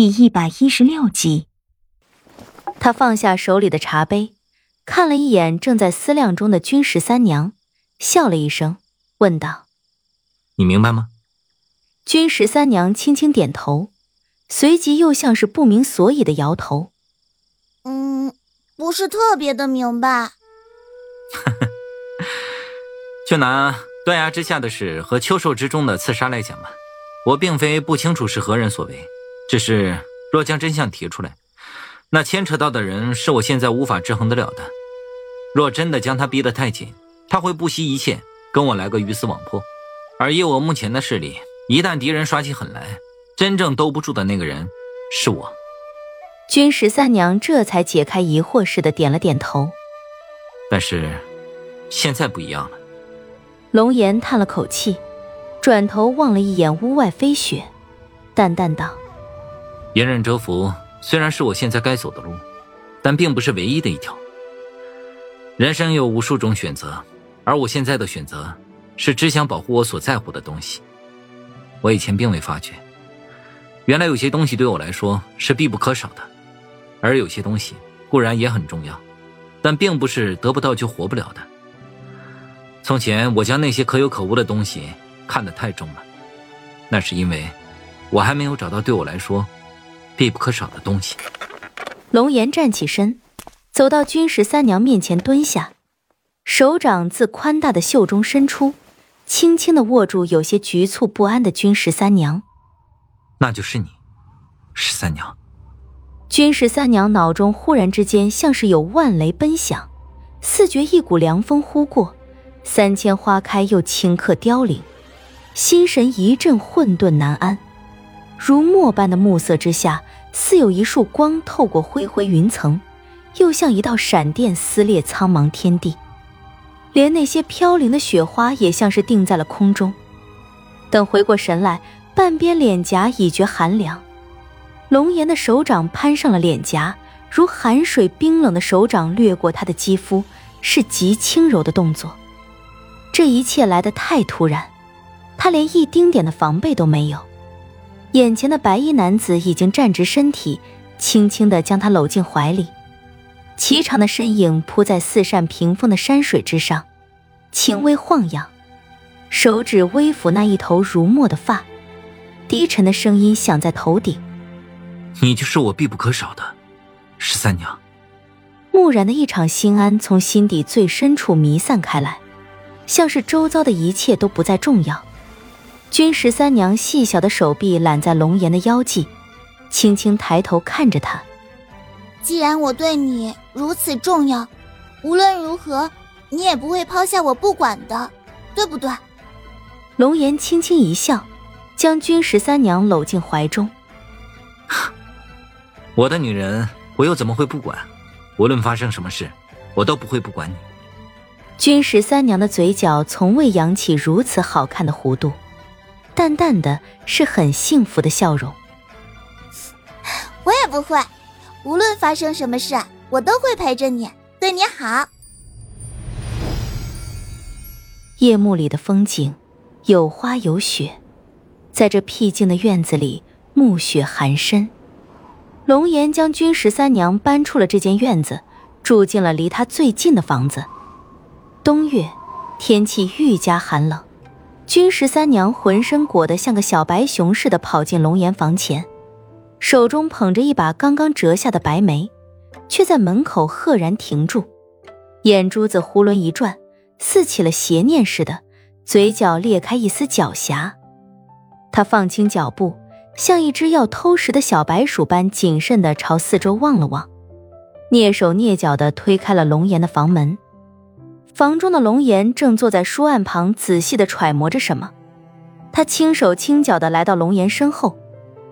第一百一十六集。他放下手里的茶杯，看了一眼正在思量中的君十三娘，笑了一声，问道：“你明白吗？”君十三娘轻轻点头，随即又像是不明所以的摇头：“嗯，不是特别的明白。”就拿断崖之下的事和秋寿之中的刺杀来讲吧，我并非不清楚是何人所为，只是若将真相提出来。那牵扯到的人是我现在无法制衡得了的。若真的将他逼得太紧，他会不惜一切跟我来个鱼死网破。而以我目前的势力，一旦敌人耍起狠来，真正兜不住的那个人是我。君十三娘这才解开疑惑似的点了点头。但是，现在不一样了。龙颜叹了口气，转头望了一眼屋外飞雪，淡淡道：“隐忍蛰伏。”虽然是我现在该走的路，但并不是唯一的一条。人生有无数种选择，而我现在的选择是只想保护我所在乎的东西。我以前并未发觉，原来有些东西对我来说是必不可少的，而有些东西固然也很重要，但并不是得不到就活不了的。从前我将那些可有可无的东西看得太重了，那是因为我还没有找到对我来说。必不可少的东西。龙岩站起身，走到君十三娘面前蹲下，手掌自宽大的袖中伸出，轻轻的握住有些局促不安的君十三娘。那就是你，十三娘。君十三娘脑中忽然之间像是有万雷奔响，似觉一股凉风呼过，三千花开又顷刻凋零，心神一阵混沌难安。如墨般的暮色之下，似有一束光透过灰灰云层，又像一道闪电撕裂苍茫天地。连那些飘零的雪花也像是定在了空中。等回过神来，半边脸颊已觉寒凉。龙颜的手掌攀上了脸颊，如寒水冰冷的手掌掠过他的肌肤，是极轻柔的动作。这一切来得太突然，他连一丁点的防备都没有。眼前的白衣男子已经站直身体，轻轻地将她搂进怀里，颀长的身影铺在四扇屏风的山水之上，轻微晃漾，手指微抚那一头如墨的发，低沉的声音响在头顶：“你就是我必不可少的十三娘。”木然的一场心安从心底最深处弥散开来，像是周遭的一切都不再重要。君十三娘细小的手臂揽在龙颜的腰际，轻轻抬头看着他。既然我对你如此重要，无论如何，你也不会抛下我不管的，对不对？龙颜轻轻一笑，将君十三娘搂进怀中。我的女人，我又怎么会不管？无论发生什么事，我都不会不管你。君十三娘的嘴角从未扬起如此好看的弧度。淡淡的是很幸福的笑容。我也不会，无论发生什么事，我都会陪着你，对你好。夜幕里的风景，有花有雪，在这僻静的院子里，暮雪寒深。龙岩将军十三娘搬出了这间院子，住进了离他最近的房子。冬月，天气愈加寒冷。君十三娘浑身裹得像个小白熊似的跑进龙岩房前，手中捧着一把刚刚折下的白梅，却在门口赫然停住，眼珠子囫囵一转，似起了邪念似的，嘴角裂开一丝狡黠。他放轻脚步，像一只要偷食的小白鼠般谨慎地朝四周望了望，蹑手蹑脚地推开了龙岩的房门。房中的龙岩正坐在书案旁，仔细的揣摩着什么。他轻手轻脚的来到龙岩身后，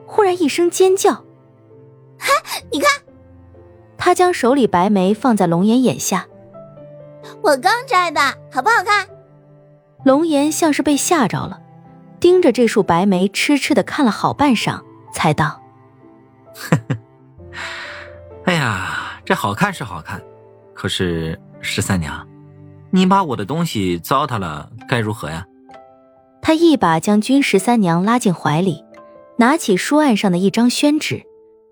忽然一声尖叫：“哈，你看！”他将手里白梅放在龙岩眼下：“我刚摘的，好不好看？”龙岩像是被吓着了，盯着这束白梅痴痴的看了好半晌，才道：“呵呵，哎呀，这好看是好看，可是十三娘。”你把我的东西糟蹋了，该如何呀？他一把将君十三娘拉进怀里，拿起书案上的一张宣纸，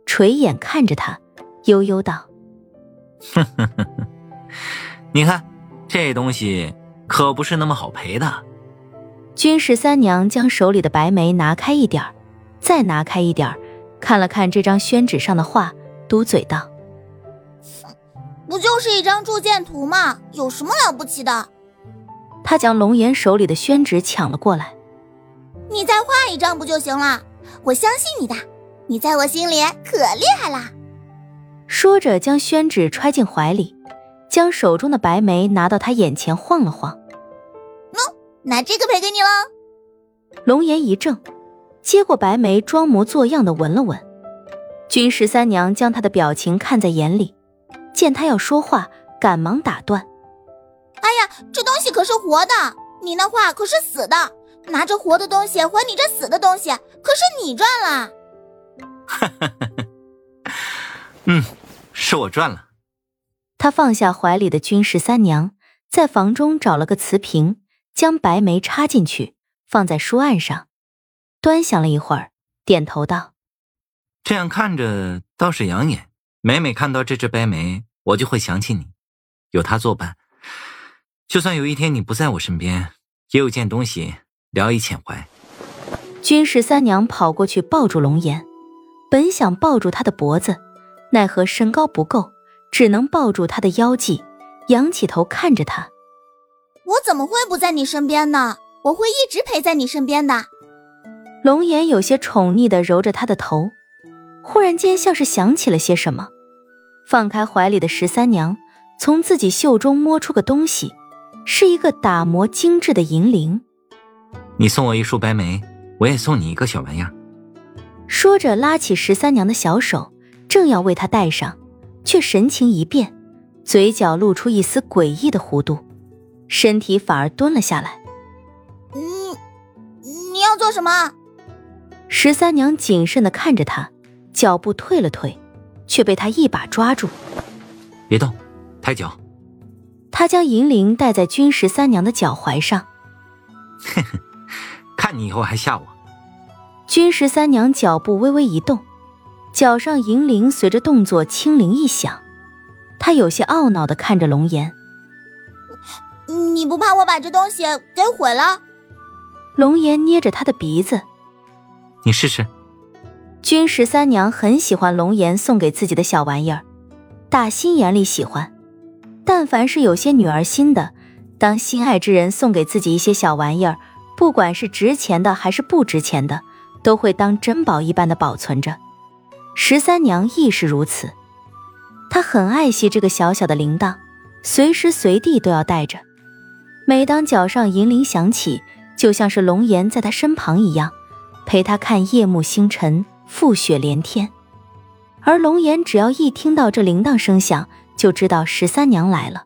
垂眼看着他，悠悠道：“哼哼哼哼，你看，这东西可不是那么好赔的。”君十三娘将手里的白梅拿开一点再拿开一点看了看这张宣纸上的话，嘟嘴道：“不就是一张铸剑图吗？有什么了不起的？”他将龙岩手里的宣纸抢了过来：“你再画一张不就行了？我相信你的。”你在我心里可厉害啦！说着，将宣纸揣进怀里，将手中的白梅拿到他眼前晃了晃。喏，拿这个赔给你了。龙颜一怔，接过白梅，装模作样的闻了闻。君十三娘将他的表情看在眼里，见他要说话，赶忙打断：“哎呀，这东西可是活的，你那画可是死的。拿着活的东西还你这死的东西，可是你赚了。”哈哈哈！嗯，是我赚了。他放下怀里的军十三娘，在房中找了个瓷瓶，将白梅插进去，放在书案上，端详了一会儿，点头道：“这样看着倒是养眼。每每看到这只白梅，我就会想起你，有它作伴，就算有一天你不在我身边，也有件东西聊以遣怀。”君十三娘跑过去抱住龙颜。本想抱住他的脖子，奈何身高不够，只能抱住他的腰际，仰起头看着他。我怎么会不在你身边呢？我会一直陪在你身边的。龙颜有些宠溺的揉着他的头，忽然间像是想起了些什么，放开怀里的十三娘，从自己袖中摸出个东西，是一个打磨精致的银铃。你送我一束白梅，我也送你一个小玩意儿。说着，拉起十三娘的小手，正要为她戴上，却神情一变，嘴角露出一丝诡异的弧度，身体反而蹲了下来。你，你要做什么？十三娘谨慎的看着他，脚步退了退，却被他一把抓住。别动，抬脚。他将银铃戴在君十三娘的脚踝上。哼哼，看你以后还吓我。君十三娘脚步微微一动，脚上银铃随着动作轻灵一响。她有些懊恼的看着龙颜：“你不怕我把这东西给毁了？”龙颜捏着他的鼻子：“你试试。”君十三娘很喜欢龙颜送给自己的小玩意儿，打心眼里喜欢。但凡是有些女儿心的，当心爱之人送给自己一些小玩意儿，不管是值钱的还是不值钱的。都会当珍宝一般的保存着，十三娘亦是如此。她很爱惜这个小小的铃铛，随时随地都要带着。每当脚上银铃响起，就像是龙颜在她身旁一样，陪她看夜幕星辰、覆雪连天。而龙颜只要一听到这铃铛声响，就知道十三娘来了。